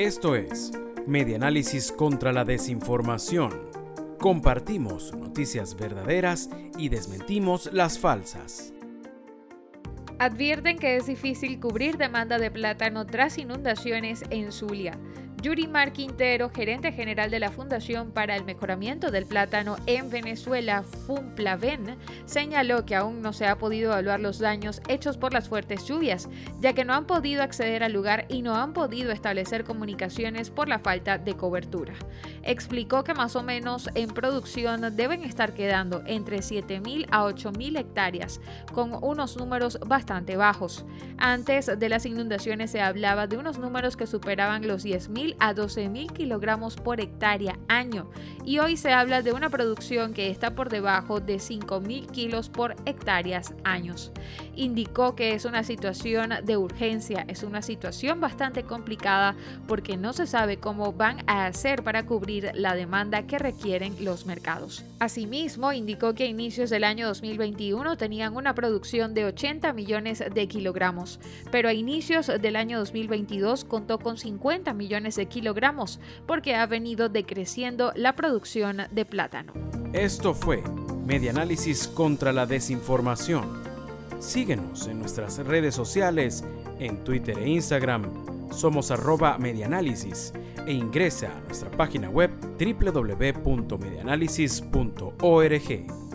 Esto es Medianálisis contra la Desinformación. Compartimos noticias verdaderas y desmentimos las falsas. Advierten que es difícil cubrir demanda de plátano tras inundaciones en Zulia. Yurimar Quintero, gerente general de la Fundación para el Mejoramiento del Plátano en Venezuela, FUMPLAVEN, señaló que aún no se ha podido evaluar los daños hechos por las fuertes lluvias, ya que no han podido acceder al lugar y no han podido establecer comunicaciones por la falta de cobertura. Explicó que más o menos en producción deben estar quedando entre 7.000 a 8.000 hectáreas, con unos números bastante bajos. Antes de las inundaciones se hablaba de unos números que superaban los 10.000 a 12 mil kilogramos por hectárea año y hoy se habla de una producción que está por debajo de 5 mil kilos por hectáreas años. Indicó que es una situación de urgencia, es una situación bastante complicada porque no se sabe cómo van a hacer para cubrir la demanda que requieren los mercados. Asimismo, indicó que a inicios del año 2021 tenían una producción de 80 millones de kilogramos, pero a inicios del año 2022 contó con 50 millones de kilogramos porque ha venido decreciendo la producción de plátano. Esto fue Medianálisis contra la Desinformación. Síguenos en nuestras redes sociales, en Twitter e Instagram. Somos arroba medianálisis e ingresa a nuestra página web www.medianálisis.org.